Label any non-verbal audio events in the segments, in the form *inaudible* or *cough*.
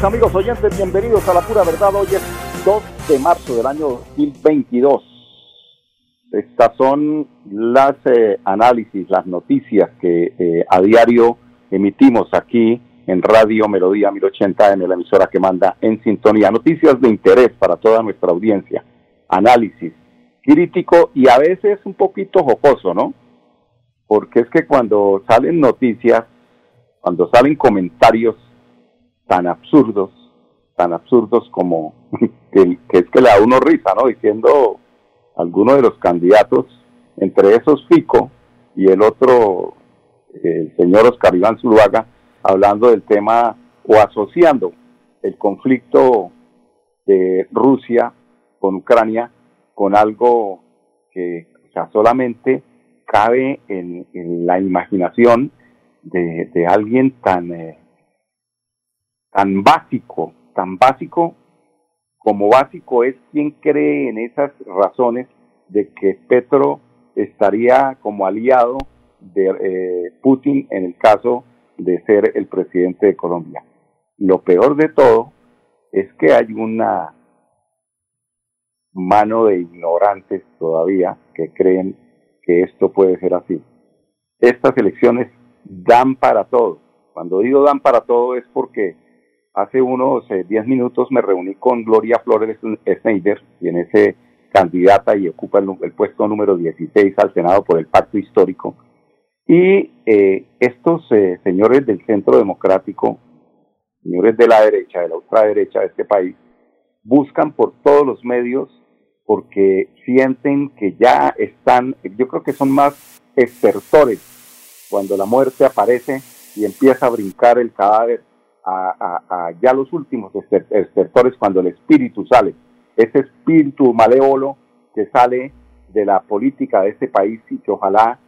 Amigos oyentes, bienvenidos a La Pura Verdad. Hoy es 2 de marzo del año 2022. Estas son las eh, análisis, las noticias que eh, a diario emitimos aquí en Radio Melodía 1080 en la emisora que manda en sintonía. Noticias de interés para toda nuestra audiencia. Análisis crítico y a veces un poquito jocoso, ¿no? Porque es que cuando salen noticias, cuando salen comentarios tan absurdos, tan absurdos como *laughs* que, es que le da uno risa, ¿no? Diciendo alguno de los candidatos, entre esos Fico y el otro, el señor Oscar Iván Zuluaga, hablando del tema o asociando el conflicto de Rusia con Ucrania con algo que solamente cabe en, la imaginación de, alguien tan eh, tan básico, tan básico como básico es quien cree en esas razones de que Petro estaría como aliado de eh, Putin en el caso de ser el presidente de Colombia. Lo peor de todo es que hay una mano de ignorantes todavía que creen que esto puede ser así. Estas elecciones dan para todo. Cuando digo dan para todo es porque Hace unos 10 eh, minutos me reuní con Gloria Flores Schneider, quien es eh, candidata y ocupa el, puesto número 16 al Senado por el Pacto Histórico. Y eh, estos señores del Centro Democrático, señores de la derecha, de la ultraderecha de este país, buscan por todos los medios porque sienten que ya están, yo creo que son más estertores cuando la muerte aparece y empieza a brincar el cadáver a, ya los últimos estertores cuando el espíritu sale, ese espíritu malévolo que sale de la política de este país y que ojalá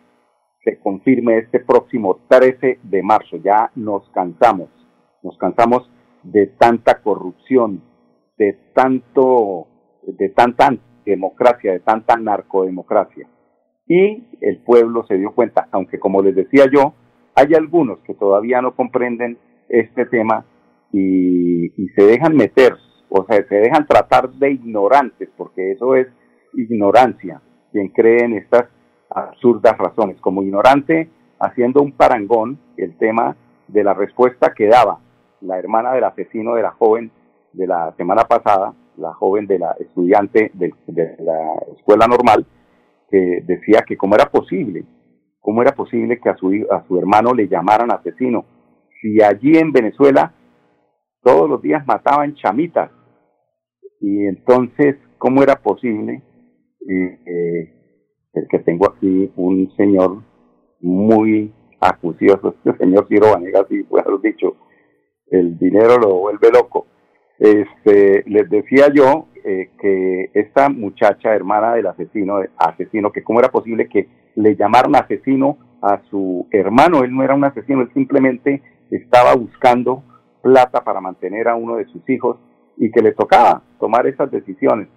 se confirme este próximo 13 de marzo. Ya nos cansamos, nos cansamos de tanta corrupción, de tanto, de tanta democracia, de tanta narcodemocracia. Y el pueblo se dio cuenta, aunque como les decía yo, hay algunos que todavía no comprenden este tema y, se dejan meter, o sea, se dejan tratar de ignorantes, porque eso es ignorancia, quien cree en estas absurdas razones. Como ignorante, haciendo un parangón, el tema de la respuesta que daba la hermana del asesino de la joven de la semana pasada, la joven de la estudiante de, de la escuela normal, que decía que cómo era posible, cómo era posible que a su, a su hermano le llamaran asesino si allí en Venezuela todos los días mataban chamitas, y entonces, ¿cómo era posible? Eh, el que tengo aquí un señor muy acucioso, este señor Ciro Vanegas, y bueno, dicho, el dinero lo vuelve loco. Este, les decía yo eh, que esta muchacha, hermana del asesino, asesino, que cómo era posible que le llamaran asesino a su hermano, él no era un asesino, él simplemente estaba buscando plata para mantener a uno de sus hijos y que le tocaba tomar esas decisiones.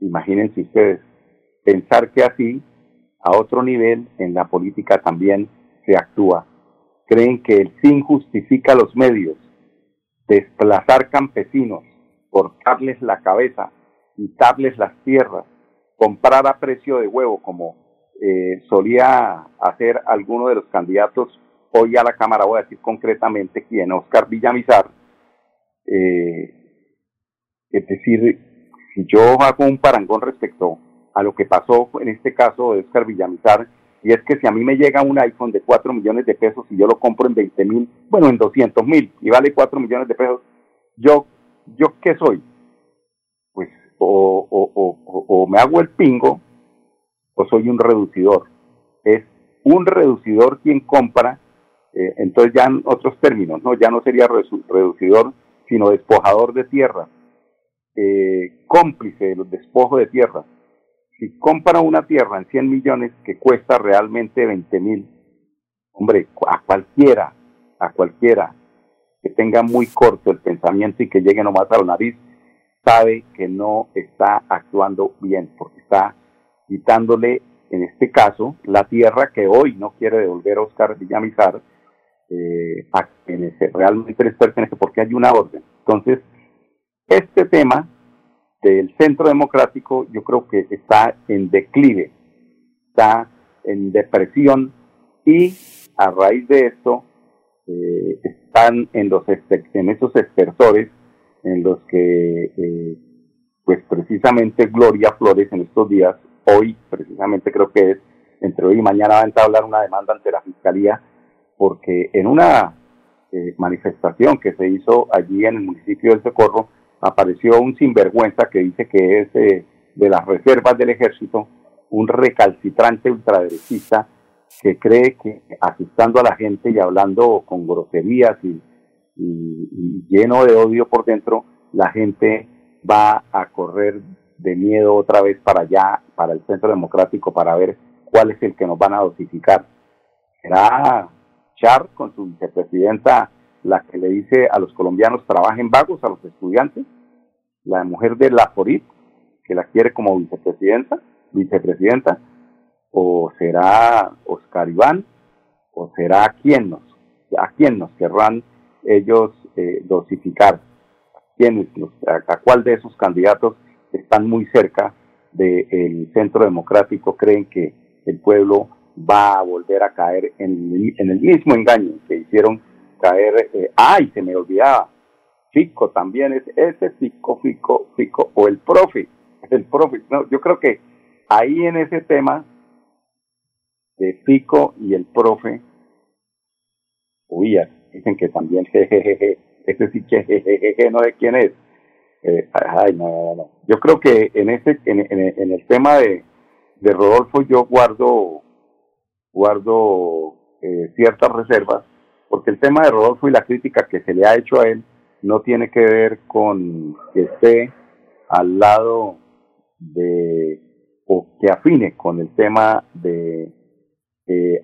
Imagínense ustedes, pensar que así, a otro nivel, en la política también se actúa. Creen que el fin justifica los medios, desplazar campesinos, cortarles la cabeza, quitarles las tierras, comprar a precio de huevo, como eh, solía hacer alguno de los candidatos hoy a la Cámara, voy a decir concretamente quién, Oscar Villamizar, eh, es decir, si yo hago un parangón respecto a lo que pasó en este caso de Oscar Villamizar, y es que si a mí me llega un iPhone de 4 millones de pesos y yo lo compro en 20 mil, bueno, en 200 mil y vale 4 millones de pesos, yo, yo qué soy? Pues o, o, o, o me hago el pingo o soy un reducidor. Es un reducidor quien compra eh, entonces ya en otros términos, ¿no? ya no sería reducidor, sino despojador de tierra, eh, cómplice de los despojos de tierra. Si compra una tierra en 100 millones que cuesta realmente 20 mil, hombre, a cualquiera, a cualquiera que tenga muy corto el pensamiento y que llegue nomás a la nariz, sabe que no está actuando bien, porque está quitándole, en este caso, la tierra que hoy no quiere devolver a Oscar Villamizar, eh, a quienes realmente les pertenece, porque hay una orden. Entonces, este tema del centro democrático yo creo que está en declive, está en depresión y a raíz de esto eh, están en, los, en esos expersores en los que eh, pues precisamente Gloria Flores en estos días, hoy precisamente creo que es, entre hoy y mañana va a entablar una demanda ante la Fiscalía porque en una eh, manifestación que se hizo allí en el municipio del Socorro, apareció un sinvergüenza que dice que es eh, de las reservas del ejército, un recalcitrante ultraderechista que cree que asustando a la gente y hablando con groserías y, lleno de odio por dentro, la gente va a correr de miedo otra vez para allá, para el centro democrático, para ver cuál es el que nos van a dosificar. Será Char con su vicepresidenta la que le dice a los colombianos trabajen vagos, a los estudiantes, la mujer de la FORIT, que la quiere como vicepresidenta, vicepresidenta, o será Oscar Iván, o será a quién nos, a quién nos querrán ellos eh, dosificar, a, a, cuál de esos candidatos están muy cerca del centro democrático creen que el pueblo va a volver a caer en, el mismo engaño que hicieron caer, eh, ay, se me olvidaba, Fico también es ese Fico, Fico, Fico, o el profe, *laughs* el profe, no, yo creo que ahí en ese tema de Fico y el profe, uy, dicen que también, *laughs* jejeje, ese sí que jejeje, no de quién es, eh, ay, no, no, no, yo creo que en ese, en, el tema de, de Rodolfo yo guardo, guardo eh, ciertas reservas, porque el tema de Rodolfo y la crítica que se le ha hecho a él no tiene que ver con que esté al lado de o que afine con el tema de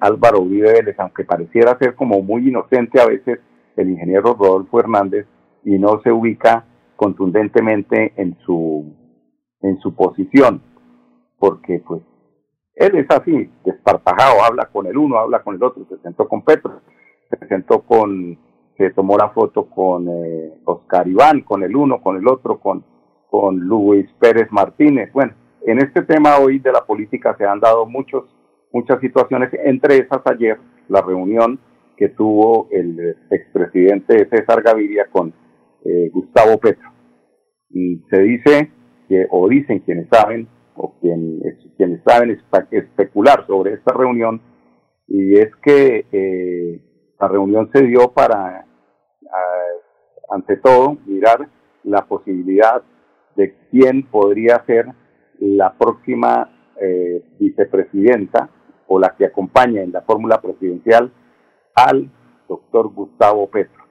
Álvaro Uribe Vélez, aunque pareciera ser como muy inocente a veces el ingeniero Rodolfo Hernández y no se ubica contundentemente en su en su posición, porque pues él es así, desparpajado, habla con el uno, habla con el otro, se sentó con Petro, se sentó con, se tomó la foto con eh, Oscar Iván, con el uno, con el otro, con, con Luis Pérez Martínez. Bueno, en este tema hoy de la política se han dado muchos, muchas situaciones, entre esas ayer la reunión que tuvo el expresidente César Gaviria con eh, Gustavo Petro. Y se dice, que, o dicen quienes saben, o quienes, quienes saben especular sobre esta reunión, y es que eh, la reunión se dio para, ante todo, mirar la posibilidad de quién podría ser la próxima eh, vicepresidenta o la que acompaña en la fórmula presidencial al doctor Gustavo Petro.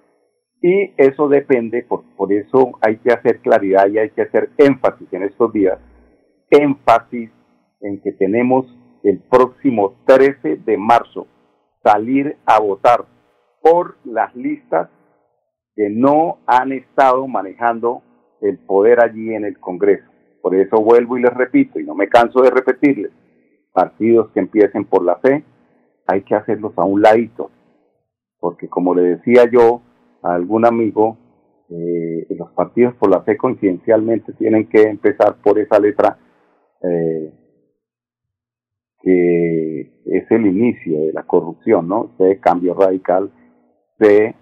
Y eso depende, por, por eso hay que hacer claridad y hay que hacer énfasis en estos días, énfasis en que tenemos el próximo 13 de marzo salir a votar por las listas que no han estado manejando el poder allí en el Congreso. Por eso vuelvo y les repito, y no me canso de repetirles, partidos que empiecen por la fe, hay que hacerlos a un ladito, porque como le decía yo a algún amigo, eh, los partidos por la fe coincidencialmente tienen que empezar por esa letra eh, que es el inicio de la corrupción, ¿no? De cambio radical de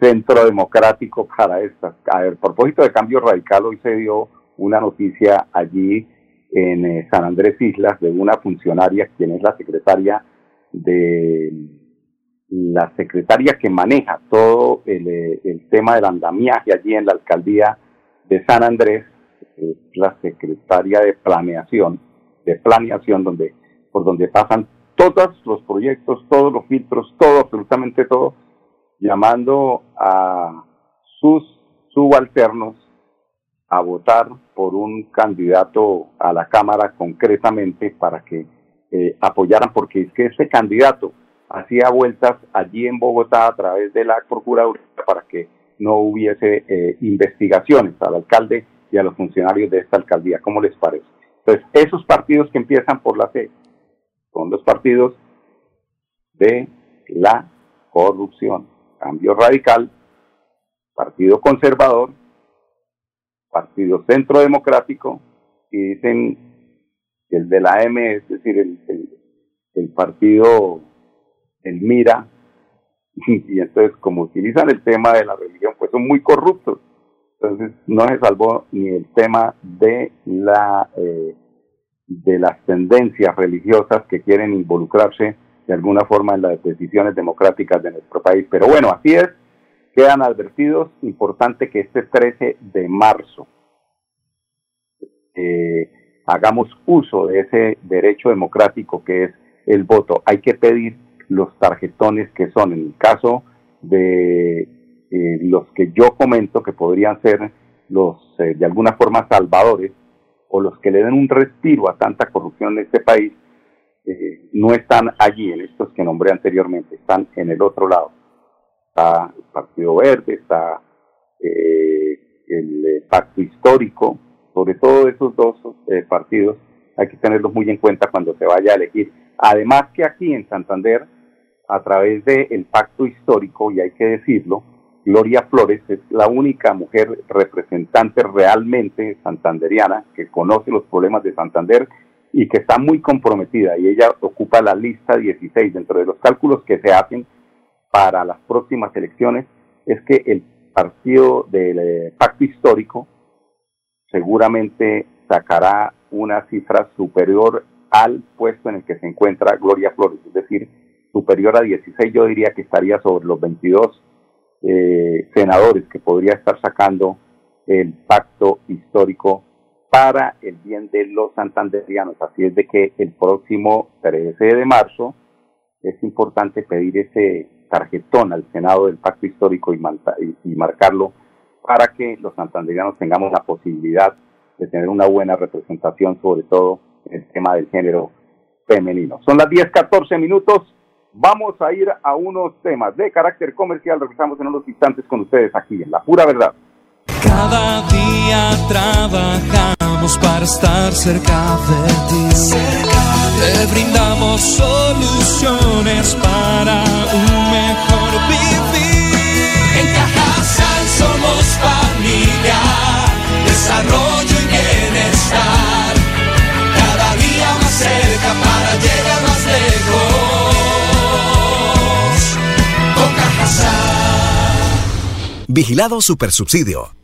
centro democrático para estas. A ver, propósito de cambio radical, hoy se dio una noticia allí en eh, San Andrés Islas de una funcionaria, quien es la secretaria de la secretaria que maneja todo el, eh, el tema del andamiaje allí en la alcaldía de San Andrés, es la secretaria de planeación, de planeación donde por donde pasan todos los proyectos, todos los filtros, todo, absolutamente todo, llamando a sus subalternos a votar por un candidato a la Cámara concretamente para que eh, apoyaran, porque es que ese candidato hacía vueltas allí en Bogotá a través de la Procuraduría para que no hubiese eh, investigaciones. Al alcalde y a los funcionarios de esta alcaldía. ¿Cómo les parece? Entonces, esos partidos que empiezan por la C son los partidos de la corrupción. Cambio Radical, Partido Conservador, Partido Centro Democrático, y dicen el de la M, es decir, el, el partido, el MIRA, *laughs* y entonces como utilizan el tema de la religión, pues son muy corruptos. Entonces no se salvó ni el tema de la eh, de las tendencias religiosas que quieren involucrarse de alguna forma en las decisiones democráticas de nuestro país. Pero bueno, así es, quedan advertidos, importante que este 13 de marzo eh, hagamos uso de ese derecho democrático que es el voto. Hay que pedir los tarjetones que son, en el caso de eh, los que yo comento que podrían ser los eh, de alguna forma salvadores o los que le den un respiro a tanta corrupción en este país, eh, no están allí en estos que nombré anteriormente, están en el otro lado. Está el Partido Verde, está el Pacto Histórico, sobre todo esos dos partidos hay que tenerlos muy en cuenta cuando se vaya a elegir. Además que aquí en Santander a través del pacto histórico, y hay que decirlo, Gloria Flores es la única mujer representante realmente santanderiana que conoce los problemas de Santander y que está muy comprometida. Y ella ocupa la lista 16 dentro de los cálculos que se hacen para las próximas elecciones es que el partido del eh, pacto histórico seguramente sacará una cifra superior al puesto en el que se encuentra Gloria Flores, es decir, superior a 16, yo diría que estaría sobre los 22 eh, senadores que podría estar sacando el pacto histórico para el bien de los santanderianos. Así es de que el próximo 13 de marzo es importante pedir ese tarjetón al Senado del pacto histórico y, y marcarlo para que los santanderianos tengamos la posibilidad de tener una buena representación, sobre todo en el tema del género femenino. Son las 10, 14 minutos. Vamos a ir a unos temas de carácter comercial. Regresamos en unos instantes con ustedes aquí en La Pura Verdad. Cada día trabajamos para estar cerca de ti. Te brindamos soluciones para Vigilado Supersubsidio.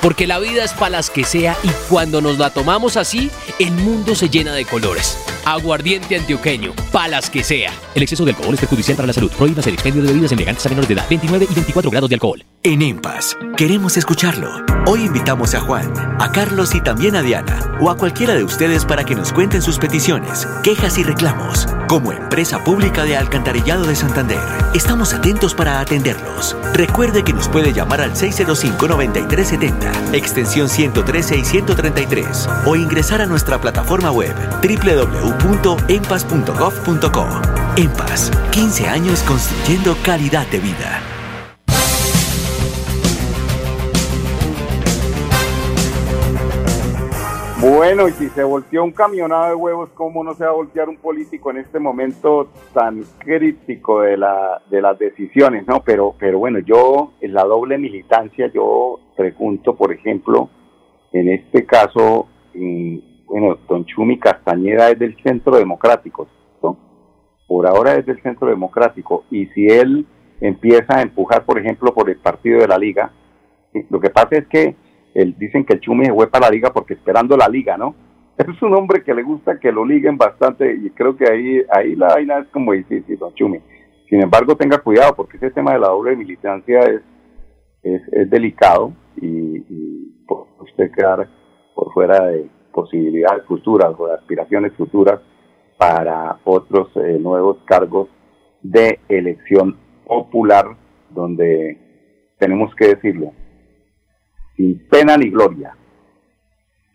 Porque la vida es para las que sea y cuando nos la tomamos así, el mundo se llena de colores. Aguardiente antioqueño, palas que sea. El exceso de alcohol es perjudicial para la salud. Prohíbas el expendio de bebidas elegantes a menores de edad. 29 y 24 grados de alcohol. En EMPAS, queremos escucharlo. Hoy invitamos a Juan, a Carlos y también a Diana, o a cualquiera de ustedes para que nos cuenten sus peticiones, quejas y reclamos. Como empresa pública de Alcantarillado de Santander, estamos atentos para atenderlos. Recuerde que nos puede llamar al 605-9370, extensión 113 y 133, o ingresar a nuestra plataforma web www.empas.gov.co. Empas, 15 años construyendo calidad de vida. Bueno, y si se volteó un camionado de huevos, ¿cómo no se va a voltear un político en este momento tan crítico de, la, de las decisiones? no Pero, pero bueno, yo, en la doble militancia, yo pregunto, por ejemplo, en este caso, bueno, don Chumi Castañeda es del Centro Democrático, ¿no? Por ahora es del Centro Democrático, y si él empieza a empujar, por ejemplo, por el partido de la Liga, lo que pasa es que dicen que el Chumi se fue para la liga porque esperando la liga, ¿no? *laughs* Es un hombre que le gusta que lo liguen bastante y creo que ahí, ahí la vaina es como difícil, don Chumi. Sin embargo, tenga cuidado porque ese tema de la doble militancia es, es, delicado y, y usted quedar por fuera de posibilidades futuras o de aspiraciones futuras para otros eh, nuevos cargos de elección popular donde tenemos que decirlo, sin pena ni gloria,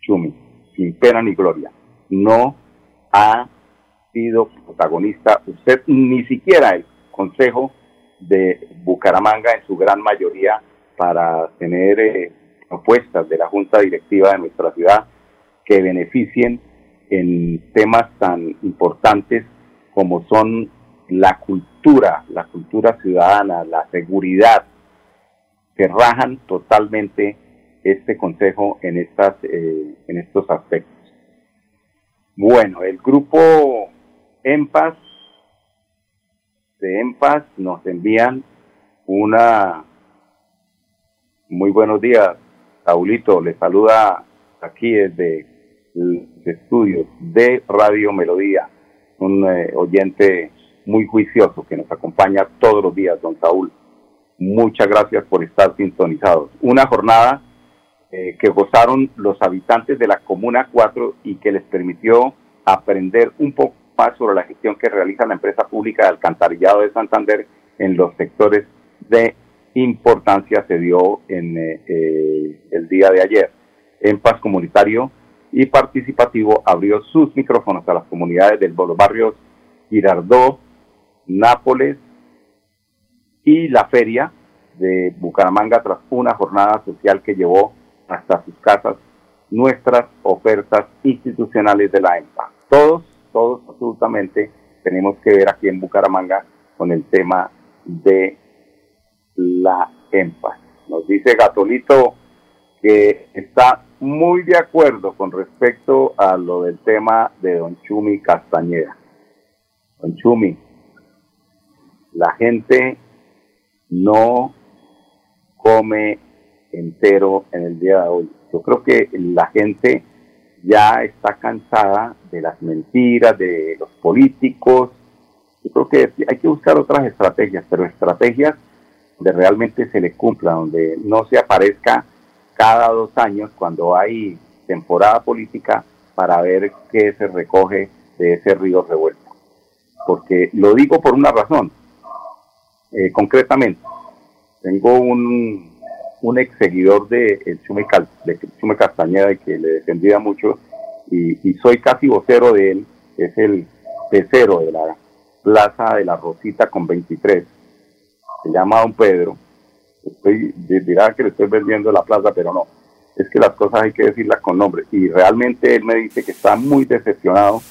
Chumi, sin pena ni gloria, no ha sido protagonista usted, ni siquiera el Consejo de Bucaramanga en su gran mayoría para tener eh, propuestas de la Junta Directiva de nuestra ciudad que beneficien en temas tan importantes como son la cultura, la cultura ciudadana, la seguridad, que rajan totalmente este consejo en, estas, eh, en estos aspectos. Bueno, el grupo EMPAS de EMPAS nos envían una muy buenos días, Saulito, le saluda aquí desde el estudio de Radio Melodía, un eh, oyente muy juicioso que nos acompaña todos los días, don Saúl. Muchas gracias por estar sintonizados. Una jornada eh, que gozaron los habitantes de la Comuna 4 y que les permitió aprender un poco más sobre la gestión que realiza la empresa pública de alcantarillado de Santander en los sectores de importancia se dio en eh, eh, el día de ayer. En Paz Comunitario y Participativo abrió sus micrófonos a las comunidades de los barrios Girardot, Nápoles y la feria de Bucaramanga tras una jornada social que llevó hasta sus casas nuestras ofertas institucionales de la EMPA. Todos, todos absolutamente tenemos que ver aquí en Bucaramanga con el tema de la EMPA. Nos dice Gatolito que está muy de acuerdo con respecto a lo del tema de Don Chumi Castañeda. Don Chumi, la gente no come entero en el día de hoy. Yo creo que la gente ya está cansada de las mentiras, de los políticos. Yo creo que hay que buscar otras estrategias, pero estrategias donde realmente se le cumpla, donde no se aparezca cada dos años cuando hay temporada política para ver qué se recoge de ese río revuelto. Porque lo digo por una razón. Eh, concretamente, tengo un, un ex seguidor de, el Chume, de Castañeda y que le defendía mucho y, soy casi vocero de él, es el pecero de la Plaza de la Rosita con 23, se llama Don Pedro, estoy, dirá que le estoy vendiendo la plaza, pero no, es que las cosas hay que decirlas con nombre. Y realmente él me dice que está muy decepcionado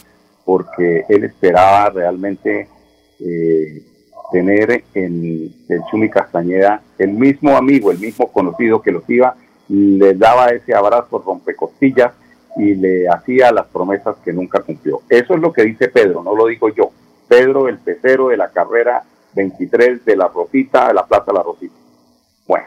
porque él esperaba realmente eh, tener en el Chumi Castañeda el mismo amigo, el mismo conocido que los iba, le daba ese abrazo rompecostillas y le hacía las promesas que nunca cumplió. Eso es lo que dice Pedro, no lo digo yo. Pedro, el pecero de la carrera 23 de la Rosita, de la Plaza La Rosita. Bueno,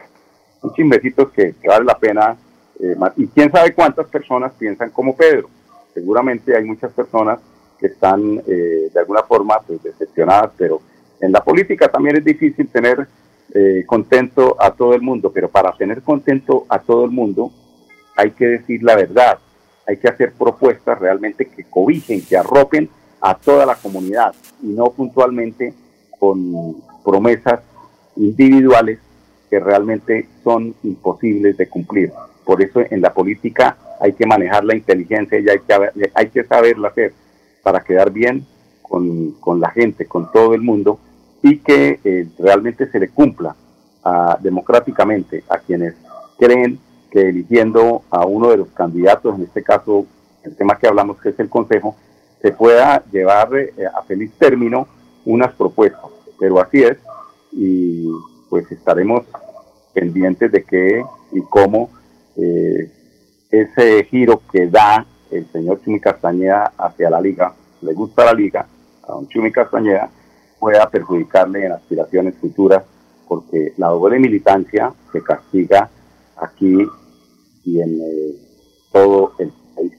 un chimbecitos que, vale la pena. Eh, y quién sabe cuántas personas piensan como Pedro. Seguramente hay muchas personas que están eh, de alguna forma pues, decepcionadas, pero en la política también es difícil tener eh, contento a todo el mundo, pero para tener contento a todo el mundo hay que decir la verdad, hay que hacer propuestas realmente que cobijen, que arropen a toda la comunidad y no puntualmente con promesas individuales que realmente son imposibles de cumplir. Por eso en la política hay que manejar la inteligencia y hay que, hay que saberla hacer para quedar bien con, con la gente, con todo el mundo y que eh, realmente se le cumpla ah, democráticamente a quienes creen que eligiendo a uno de los candidatos, en este caso el tema que hablamos que es el Consejo, se pueda llevar eh, a feliz término unas propuestas. Pero así es, y pues estaremos pendientes de qué y cómo eh, ese giro que da el señor Chumi Castañeda hacia la liga, le gusta la liga, a don Chumi Castañeda, pueda perjudicarle en aspiraciones futuras, porque la doble militancia se castiga aquí y en eh, todo el país.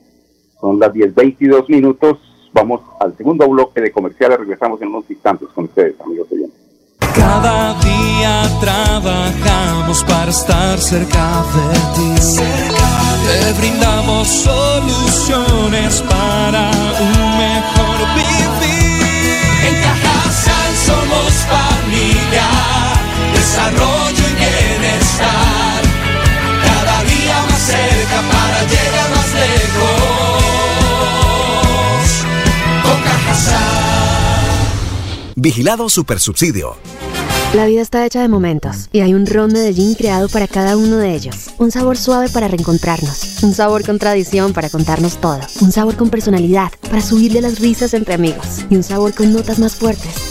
Son las 10.22 minutos, vamos al segundo bloque de comerciales, regresamos en unos instantes con ustedes, amigos oyentes. Cada día trabajamos para estar cerca de ti. Te brindamos soluciones para un mejor vivir. Desarrollo y bienestar. Cada día más cerca para llegar más lejos. Con. Vigilado Supersubsidio. La vida está hecha de momentos y hay un ron Medellín creado para cada uno de ellos. Un sabor suave para reencontrarnos, un sabor con tradición para contarnos todo, un sabor con personalidad para subirle las risas entre amigos y un sabor con notas más fuertes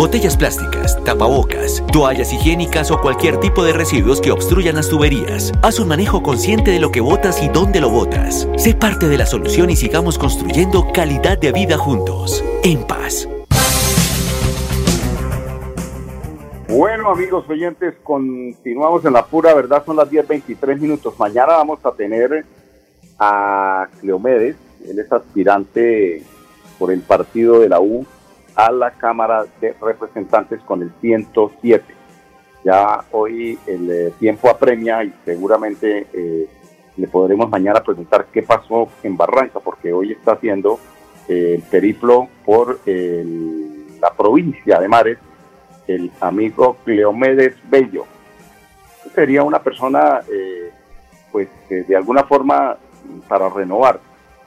botellas plásticas, tapabocas, toallas higiénicas o cualquier tipo de residuos que obstruyan las tuberías. Haz un manejo consciente de lo que botas y dónde lo botas. Sé parte de la solución y sigamos construyendo calidad de vida juntos. En paz. Bueno, amigos oyentes, continuamos en la pura verdad, son las 10.23 minutos. Mañana vamos a tener a Cleomedes, él es aspirante por el partido de la U a la Cámara de Representantes con el 107. Ya hoy el eh, tiempo apremia y seguramente eh, le podremos mañana preguntar qué pasó en Barranca, porque hoy está haciendo eh, el periplo por la provincia de Mares el amigo Cleomedes Bello. Sería una persona, pues, de alguna forma, para renovar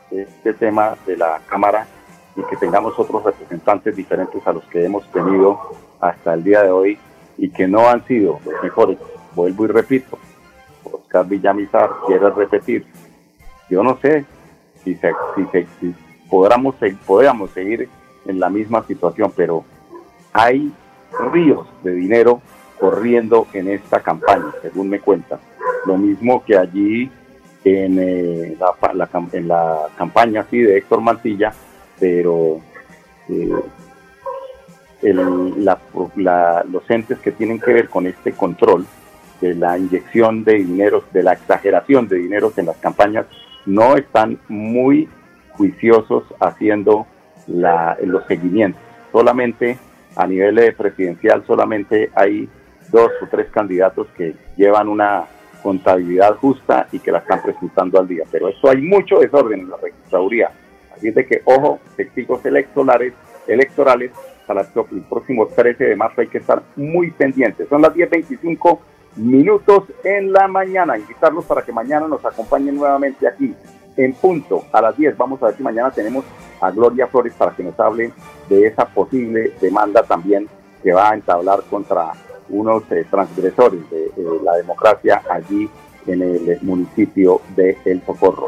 este tema de la Cámara y que tengamos otros representantes diferentes a los que hemos tenido hasta el día de hoy y que no han sido los mejores. Vuelvo y repito, Oscar Villamizar quiere repetir. Yo no sé si, se, si, se- si podamos, podamos seguir en la misma situación, pero hay ríos de dinero corriendo en esta campaña, según me cuentan. Lo mismo que allí en, eh, la, la en la campaña sí, de Héctor Mantilla, pero eh, la- los entes que tienen que ver con este control de la inyección de dinero, de la exageración de dinero en las campañas, no están muy juiciosos haciendo la- los seguimientos. Solamente a nivel eh, presidencial, solamente hay dos o tres candidatos que llevan una contabilidad justa y que la están presentando al día. Pero eso hay mucho desorden en la registraduría. Así es de que, ojo, testigos electorales, electorales para el próximo 13 de marzo hay que estar muy pendientes. Son las 10.25 minutos en la mañana. Invitarlos para que mañana nos acompañen nuevamente aquí en punto a las 10. Vamos a ver si mañana tenemos a Gloria Flores para que nos hable de esa posible demanda también que va a entablar contra unos eh, transgresores de eh, la democracia allí en el municipio de El Socorro.